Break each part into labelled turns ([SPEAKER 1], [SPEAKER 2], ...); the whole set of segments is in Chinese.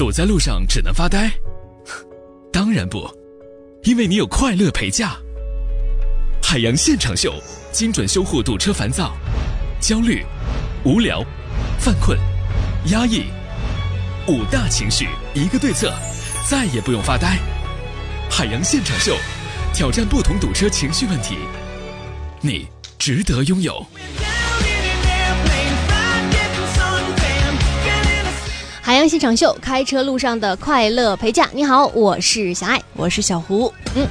[SPEAKER 1] 堵在路上只能发呆？当然不，因为你有快乐陪驾。海洋现场秀，精准修护堵车烦躁、焦虑、无聊、犯困、压抑五大情绪，一个对策，再也不用发呆。海洋现场秀，挑战不同堵车情绪问题，你值得拥有。
[SPEAKER 2] 海洋现场秀，开车路上的快乐陪驾。你好，我是小爱，
[SPEAKER 3] 我是小胡。
[SPEAKER 2] 嗯。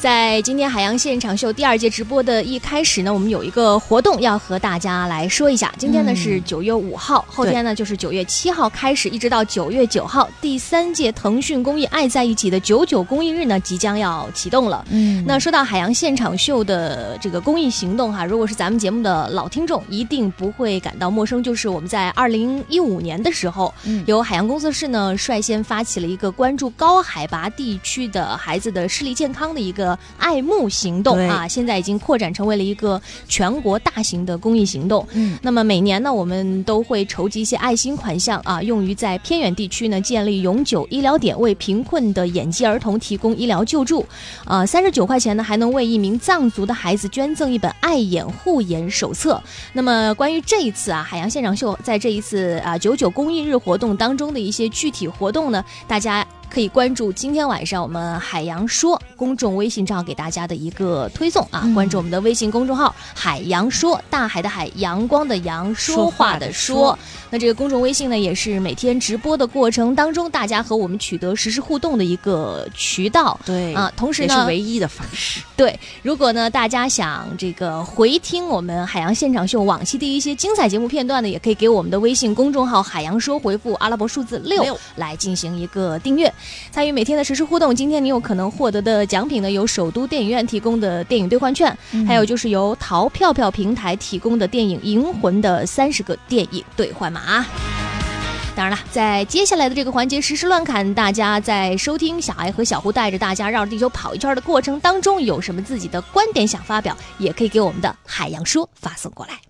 [SPEAKER 2] 在今天海洋现场秀第二届直播的一开始呢，我们有一个活动要和大家来说一下。今天呢是九月五号，后天呢就是九月七号开始，一直到九月九号，第三届腾讯公益爱在一起的九九公益日呢即将要启动了。嗯，那说到海洋现场秀的这个公益行动哈，如果是咱们节目的老听众，一定不会感到陌生，就是我们在二零一五年的时候，由海洋工作室呢率先发起了一个关注高海拔地区的孩子的视力健康的一个。爱慕行动啊，现在已经扩展成为了一个全国大型的公益行动。嗯，那么每年呢，我们都会筹集一些爱心款项啊，用于在偏远地区呢建立永久医疗点，为贫困的眼疾儿童提供医疗救助。啊，三十九块钱呢，还能为一名藏族的孩子捐赠一本爱眼护眼手册。那么，关于这一次啊，海洋现场秀在这一次啊九九公益日活动当中的一些具体活动呢，大家。可以关注今天晚上我们海洋说公众微信账号给大家的一个推送啊，关注我们的微信公众号“海洋说”，大海的海，阳光的阳，说话的说。那这个公众微信呢，也是每天直播的过程当中，大家和我们取得实时互动的一个渠道。
[SPEAKER 3] 对
[SPEAKER 2] 啊，同时呢，
[SPEAKER 3] 也是唯一的方式。
[SPEAKER 2] 对，如果呢大家想这个回听我们海洋现场秀往期的一些精彩节目片段呢，也可以给我们的微信公众号“海洋说”回复阿拉伯数字六来进行一个订阅。参与每天的实时互动，今天你有可能获得的奖品呢，有首都电影院提供的电影兑换券，还有就是由淘票票平台提供的电影《银魂》的三十个电影兑换码。当然了，在接下来的这个环节实时乱侃，大家在收听小爱和小胡带着大家绕着地球跑一圈的过程当中，有什么自己的观点想发表，也可以给我们的海洋说发送过来。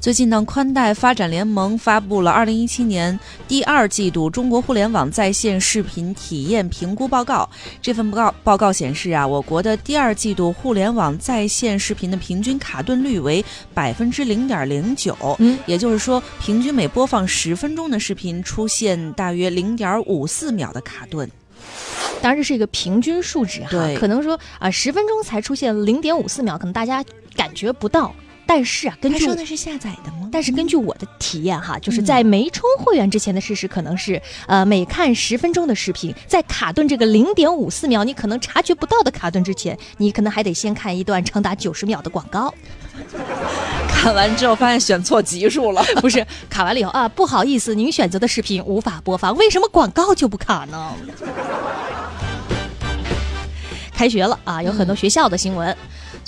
[SPEAKER 3] 最近呢，宽带发展联盟发布了二零一七年第二季度中国互联网在线视频体验评估报告。这份报告报告显示啊，我国的第二季度互联网在线视频的平均卡顿率为百分之零点零九，嗯，也就是说，平均每播放十分钟的视频出现大约零点五四秒的卡顿。
[SPEAKER 2] 当然，这是一个平均数值哈，可能说啊，十分钟才出现零点五四秒，可能大家感觉不到。但是啊，根据
[SPEAKER 3] 说的是下载的吗？
[SPEAKER 2] 但是根据我的体验哈，就是在没充会员之前的事实可能是，呃，每看十分钟的视频，在卡顿这个零点五四秒你可能察觉不到的卡顿之前，你可能还得先看一段长达九十秒的广告。
[SPEAKER 3] 看完之后发现选错集数了，
[SPEAKER 2] 不是卡完了以后啊，不好意思，您选择的视频无法播放，为什么广告就不卡呢？开学了啊，有很多学校的新闻。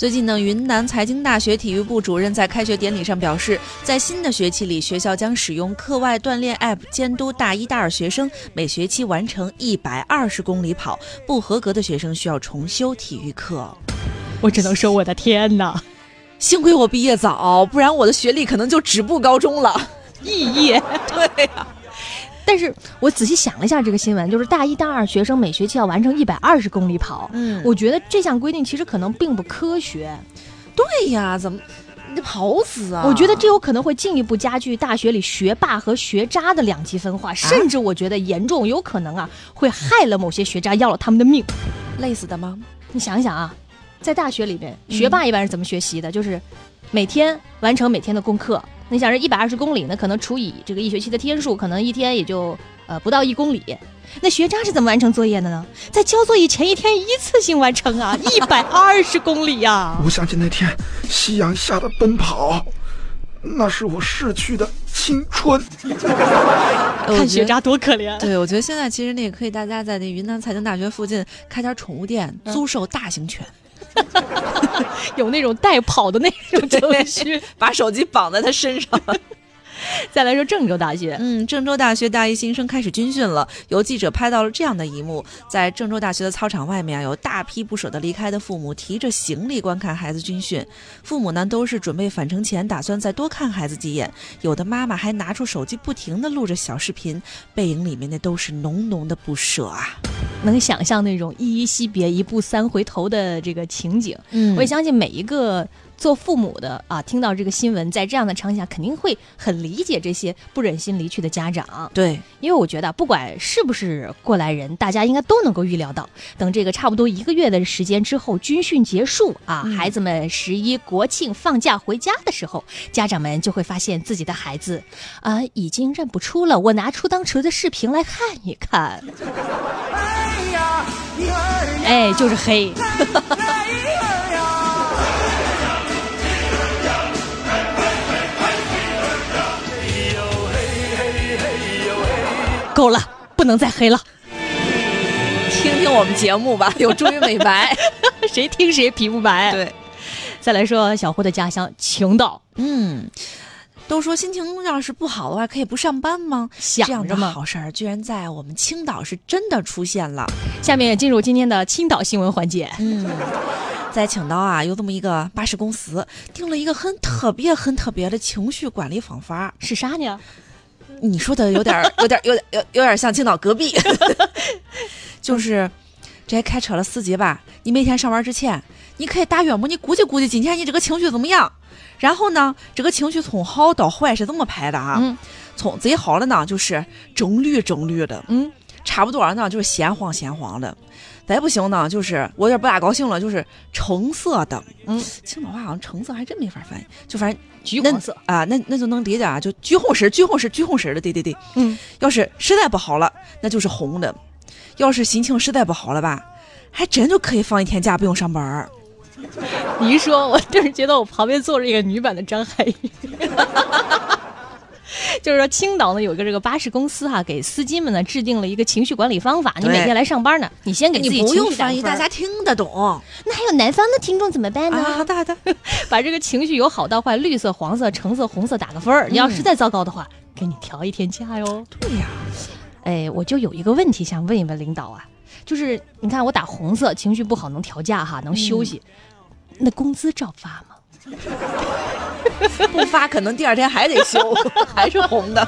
[SPEAKER 3] 最近呢，云南财经大学体育部主任在开学典礼上表示，在新的学期里，学校将使用课外锻炼 App 监督大一、大二学生每学期完成一百二十公里跑，不合格的学生需要重修体育课。
[SPEAKER 2] 我只能说，我的天哪！
[SPEAKER 3] 幸亏我毕业早，不然我的学历可能就止步高中了。
[SPEAKER 2] 肄业，
[SPEAKER 3] 对呀。
[SPEAKER 2] 但是我仔细想了一下这个新闻，就是大一、大二学生每学期要完成一百二十公里跑。嗯，我觉得这项规定其实可能并不科学。
[SPEAKER 3] 对呀，怎么你跑死啊？
[SPEAKER 2] 我觉得这有可能会进一步加剧大学里学霸和学渣的两极分化，甚至我觉得严重有可能啊会害了某些学渣，要了他们的命。
[SPEAKER 3] 累死的吗？
[SPEAKER 2] 你想想啊，在大学里面，学霸一般是怎么学习的？就是每天完成每天的功课。你想这一百二十公里呢，可能除以这个一学期的天数，可能一天也就呃不到一公里。那学渣是怎么完成作业的呢？在交作业前一天一次性完成啊，一百二十公里呀！
[SPEAKER 4] 我想起那天夕阳下的奔跑，那是我逝去的青春。
[SPEAKER 2] 看学渣多可怜。
[SPEAKER 3] 对，我觉得现在其实那个可以，大家在那云南财经大学附近开家宠物店，租售大型犬。
[SPEAKER 2] 有那种带跑的那种程序，
[SPEAKER 3] 把手机绑在他身上。
[SPEAKER 2] 再来说郑州大学，
[SPEAKER 3] 嗯，郑州大学大一新生开始军训了。有记者拍到了这样的一幕：在郑州大学的操场外面啊，有大批不舍得离开的父母提着行李观看孩子军训。父母呢都是准备返程前打算再多看孩子几眼，有的妈妈还拿出手机不停地录着小视频，背影里面那都是浓浓的不舍啊。
[SPEAKER 2] 能想象那种依依惜别、一步三回头的这个情景。
[SPEAKER 3] 嗯
[SPEAKER 2] 我也相信每一个做父母的啊，听到这个新闻，在这样的场景下，肯定会很理解这些不忍心离去的家长。
[SPEAKER 3] 对，
[SPEAKER 2] 因为我觉得，不管是不是过来人，大家应该都能够预料到，等这个差不多一个月的时间之后，军训结束啊，
[SPEAKER 3] 嗯
[SPEAKER 2] 孩子们十一国庆放假回家的时候，家长们就会发现自己的孩子啊、已经认不出了。我拿出当时的视频来看一看，哎，就是黑。够了，不能再黑了。
[SPEAKER 3] 听听我们节目吧，有助于美白。
[SPEAKER 2] 谁听谁皮肤白。，
[SPEAKER 3] 对，
[SPEAKER 2] 再来说小胡的家乡青岛，
[SPEAKER 3] 嗯。都说心情要是不好的话，可以不上班吗？
[SPEAKER 2] 想
[SPEAKER 3] 这样的
[SPEAKER 2] 吗
[SPEAKER 3] 好事儿，居然在我们青岛是真的出现了。
[SPEAKER 2] 下面进入今天的青岛新闻环节。
[SPEAKER 3] 嗯，在青岛啊，有这么一个巴士公司定了一个很特别、很特别的情绪管理方法。
[SPEAKER 2] 是啥呢？
[SPEAKER 3] 你说的 有点儿、有点儿、有点、有有点像青岛隔壁 就是这些开车的司机吧，你每天上班之前，你可以打岳母，你估计估计今天你这个情绪怎么样？然后呢，这个情绪从好到坏是这么排的啊？
[SPEAKER 2] 嗯
[SPEAKER 3] 从最好的呢就是中绿中绿的，
[SPEAKER 2] 嗯，
[SPEAKER 3] 差不多呢就是鲜黄鲜黄的，再不行呢就是我有点不大高兴了，就是橙色的。
[SPEAKER 2] 嗯，
[SPEAKER 3] 青岛话好像橙色还真没法翻译，就反正
[SPEAKER 2] 橘黄色。
[SPEAKER 3] 啊，那那就能理解啊，就橘红色、橘红色、橘红色的，对对对。
[SPEAKER 2] 嗯，
[SPEAKER 3] 要是实在不好了，那就是红的；要是心情实在不好了吧，还真就可以放一天假，不用上班儿。
[SPEAKER 2] 你一说，我顿时觉得我旁边坐着一个女版的张涵予。就是说，青岛呢有一个这个巴士公司哈、给司机们呢制定了一个情绪管理方法。你每天来上班呢，你先给自己
[SPEAKER 3] 不
[SPEAKER 2] 情绪打
[SPEAKER 3] 用翻译，大家听得懂
[SPEAKER 2] 那还有南方的听众怎么办呢？
[SPEAKER 3] 啊。好的好的，
[SPEAKER 2] 把这个情绪由好到坏，绿色、黄色、橙色、红色打个分儿。你要实在糟糕的话，给你调一天假哟。
[SPEAKER 3] 对呀，
[SPEAKER 2] 哎，我就有一个问题想问一问领导啊，就是你看我打红色，情绪不好能调假哈，能休息，那工资照发吗？
[SPEAKER 3] 不发可能第二天还得修，还是红的。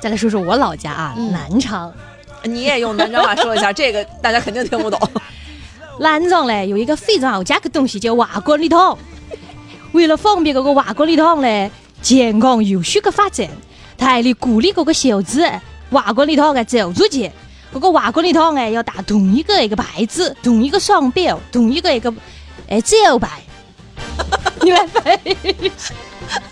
[SPEAKER 2] 再来说说我老家啊，
[SPEAKER 3] 嗯
[SPEAKER 2] 南昌。
[SPEAKER 3] 你也用南昌话说一下，这个大家肯定听不懂。
[SPEAKER 2] 南昌嘞有一个非常好加个东西叫瓦罐里汤，为了方便这个瓦罐里汤嘞健康有序的发展，大力鼓励这个小子瓦罐里汤的走出去。这个瓦罐里汤哎要打同一个一个牌子，同一个商标，同一个一个哎招牌。你来翻译一下。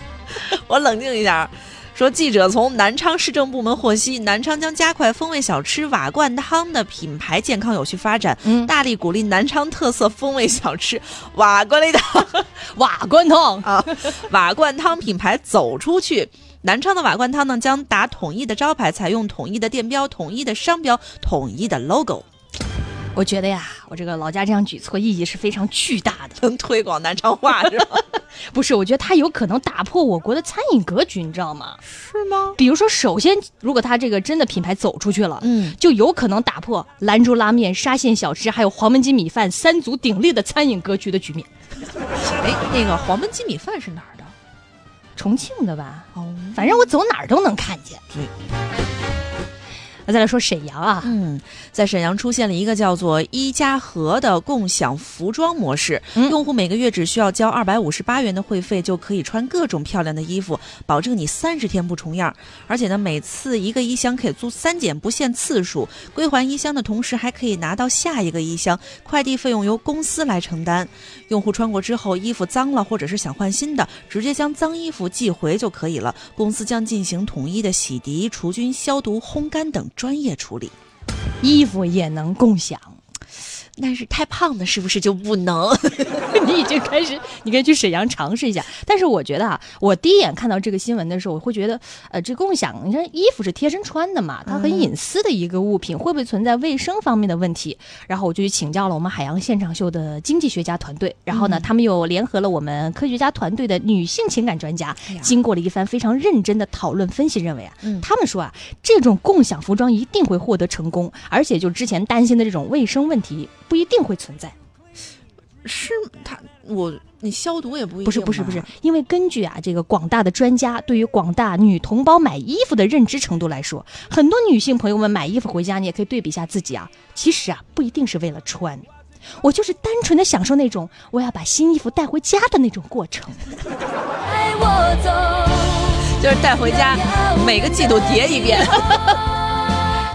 [SPEAKER 3] 我冷静一下。说，记者从南昌市政部门获悉，南昌将加快风味小吃瓦罐汤的品牌健康有序发展，
[SPEAKER 2] 嗯
[SPEAKER 3] 大力鼓励南昌特色风味小吃瓦罐里汤
[SPEAKER 2] 瓦罐汤，
[SPEAKER 3] 啊，瓦罐汤品牌走出去。南昌的瓦罐汤呢，将打统一的招牌，采用统一的店标、统一的商标、统一的 logo，
[SPEAKER 2] 我觉得呀，我这个老家这样举措意义是非常巨大的。
[SPEAKER 3] 能推广南昌话是吧？
[SPEAKER 2] 不是，我觉得它有可能打破我国的餐饮格局，你知道吗？
[SPEAKER 3] 是吗？
[SPEAKER 2] 比如说，首先，如果它这个真的品牌走出去了，
[SPEAKER 3] 嗯，
[SPEAKER 2] 就有可能打破兰州拉面、沙县小吃还有黄焖鸡米饭三足鼎立的餐饮格局的局面。
[SPEAKER 3] 哎，那个黄焖鸡米饭是哪儿的？
[SPEAKER 2] 重庆的吧，
[SPEAKER 3] 哦，
[SPEAKER 2] 反正我走哪儿都能看见。
[SPEAKER 3] 对。
[SPEAKER 2] 那再来说沈阳啊，
[SPEAKER 3] 嗯，在沈阳出现了一个叫做“一加和”的共享服装模式，
[SPEAKER 2] 嗯
[SPEAKER 3] 用户每个月只需要交二百五十八元的会费，就可以穿各种漂亮的衣服，保证你三十天不重样。而且呢，每次一个衣箱可以租三件，不限次数。归还衣箱的同时，还可以拿到下一个衣箱，快递费用由公司来承担。用户穿过之后，衣服脏了或者是想换新的，直接将脏衣服寄回就可以了。公司将进行统一的洗涤、除菌、消毒、烘干等专业处理。
[SPEAKER 2] 衣服也能共享。
[SPEAKER 3] 但是太胖的是不是就不能？
[SPEAKER 2] 你已经开始，你可以去沈阳尝试一下。但是我觉得啊，我第一眼看到这个新闻的时候，我会觉得，呃，这共享，你看衣服是贴身穿的嘛，它很隐私的一个物品，会不会存在卫生方面的问题？然后我就去请教了我们海洋现场秀的经济学家团队，然后呢，他们又联合了我们科学家团队的女性情感专家，经过了一番非常认真的讨论分析，认为啊，他们说啊，这种共享服装一定会获得成功，而且就之前担心的这种卫生问题不一定会存在。
[SPEAKER 3] 是他我你消毒也不一定
[SPEAKER 2] 不是不是不是，因为根据啊这个广大的专家对于广大女同胞买衣服的认知程度来说，很多女性朋友们买衣服回家，你也可以对比一下自己啊，其实啊不一定是为了穿，我就是单纯的享受那种我要把新衣服带回家的那种过程。
[SPEAKER 5] 带我走，
[SPEAKER 3] 就是带回家每个季度叠一遍。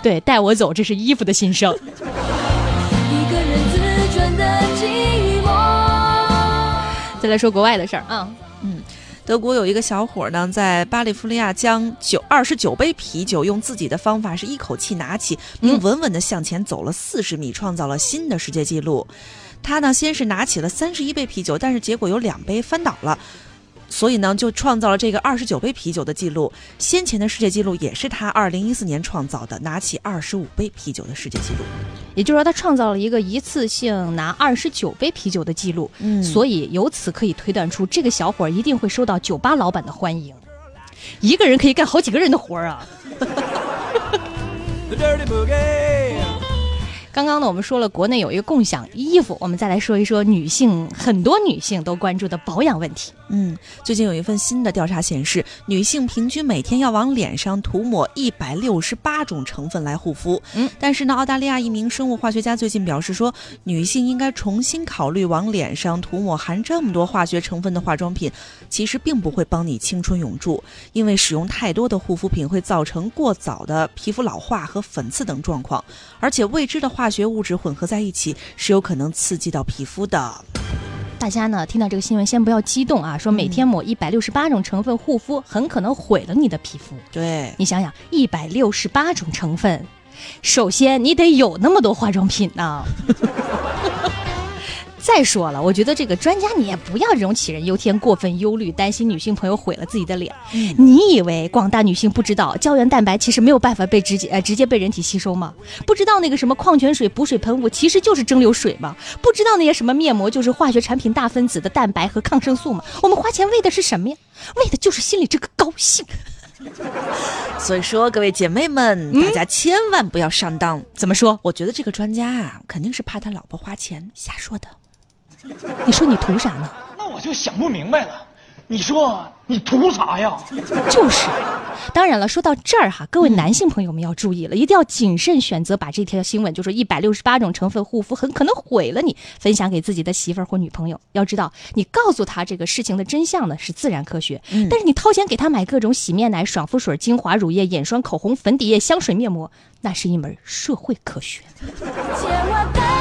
[SPEAKER 2] 对，带我走，这是衣服的心声。再来说国外的事儿啊，嗯
[SPEAKER 3] 德国有一个小伙呢，在巴利夫利亚将九二十九杯啤酒用自己的方法是一口气拿起，并稳稳地向前走了四十米，创造了新的世界纪录。他呢，先是拿起了三十一杯啤酒，但是结果有两杯翻倒了。所以呢，就创造了这个二十九杯啤酒的记录。先前的世界纪录也是他二零一四年创造的，拿起二十五杯啤酒的世界纪录。
[SPEAKER 2] 也就是说他创造了一个一次性拿二十九杯啤酒的记录，
[SPEAKER 3] 嗯
[SPEAKER 2] 所以由此可以推断出这个小伙儿一定会受到酒吧老板的欢迎。一个人可以干好几个人的活儿啊！刚刚呢，我们说了国内有一个共享衣服，我们再来说一说女性很多女性都关注的保养问题。
[SPEAKER 3] 嗯，最近有一份新的调查显示，女性平均每天要往脸上涂抹一百六十八种成分来护肤。
[SPEAKER 2] 嗯，
[SPEAKER 3] 但是呢，澳大利亚一名生物化学家最近表示说，女性应该重新考虑往脸上涂抹含这么多化学成分的化妆品，其实并不会帮你青春永驻，因为使用太多的护肤品会造成过早的皮肤老化和粉刺等状况，而且未知的化学物质混合在一起是有可能刺激到皮肤的。
[SPEAKER 2] 大家呢听到这个新闻，先不要激动啊，说每天抹一百六十八种成分护肤，很可能毁了你的皮肤。
[SPEAKER 3] 对，
[SPEAKER 2] 你想想，一百六十八种成分，首先你得有那么多化妆品呢。再说了，我觉得这个专家你也不要这种杞人忧天、过分忧虑，担心女性朋友毁了自己的脸。你以为广大女性不知道胶原蛋白其实没有办法被直接呃直接被人体吸收吗？不知道那个什么矿泉水补水喷雾其实就是蒸馏水吗？不知道那些什么面膜就是化学产品大分子的蛋白和抗生素吗？我们花钱为的是什么呀？为的就是心里这个高兴。
[SPEAKER 3] 所以说，各位姐妹们，大家千万不要上当。
[SPEAKER 2] 怎么说？
[SPEAKER 3] 我觉得这个专家啊，肯定是怕他老婆花钱瞎说的。
[SPEAKER 2] 你说你图啥呢？
[SPEAKER 6] 那我就想不明白了，你说你图啥呀？
[SPEAKER 2] 就是，当然了，说到这儿哈，各位男性朋友们要注意了，一定要谨慎选择把这条新闻，就说一百六十八种成分护肤很可能毁了你，分享给自己的媳妇儿或女朋友。要知道，你告诉他这个事情的真相呢是自然科学，但是你掏钱给他买各种洗面奶、爽肤水、精华、乳液、眼霜、口红、粉底液、香水、面膜，那是一门社会科学。
[SPEAKER 5] 牵我的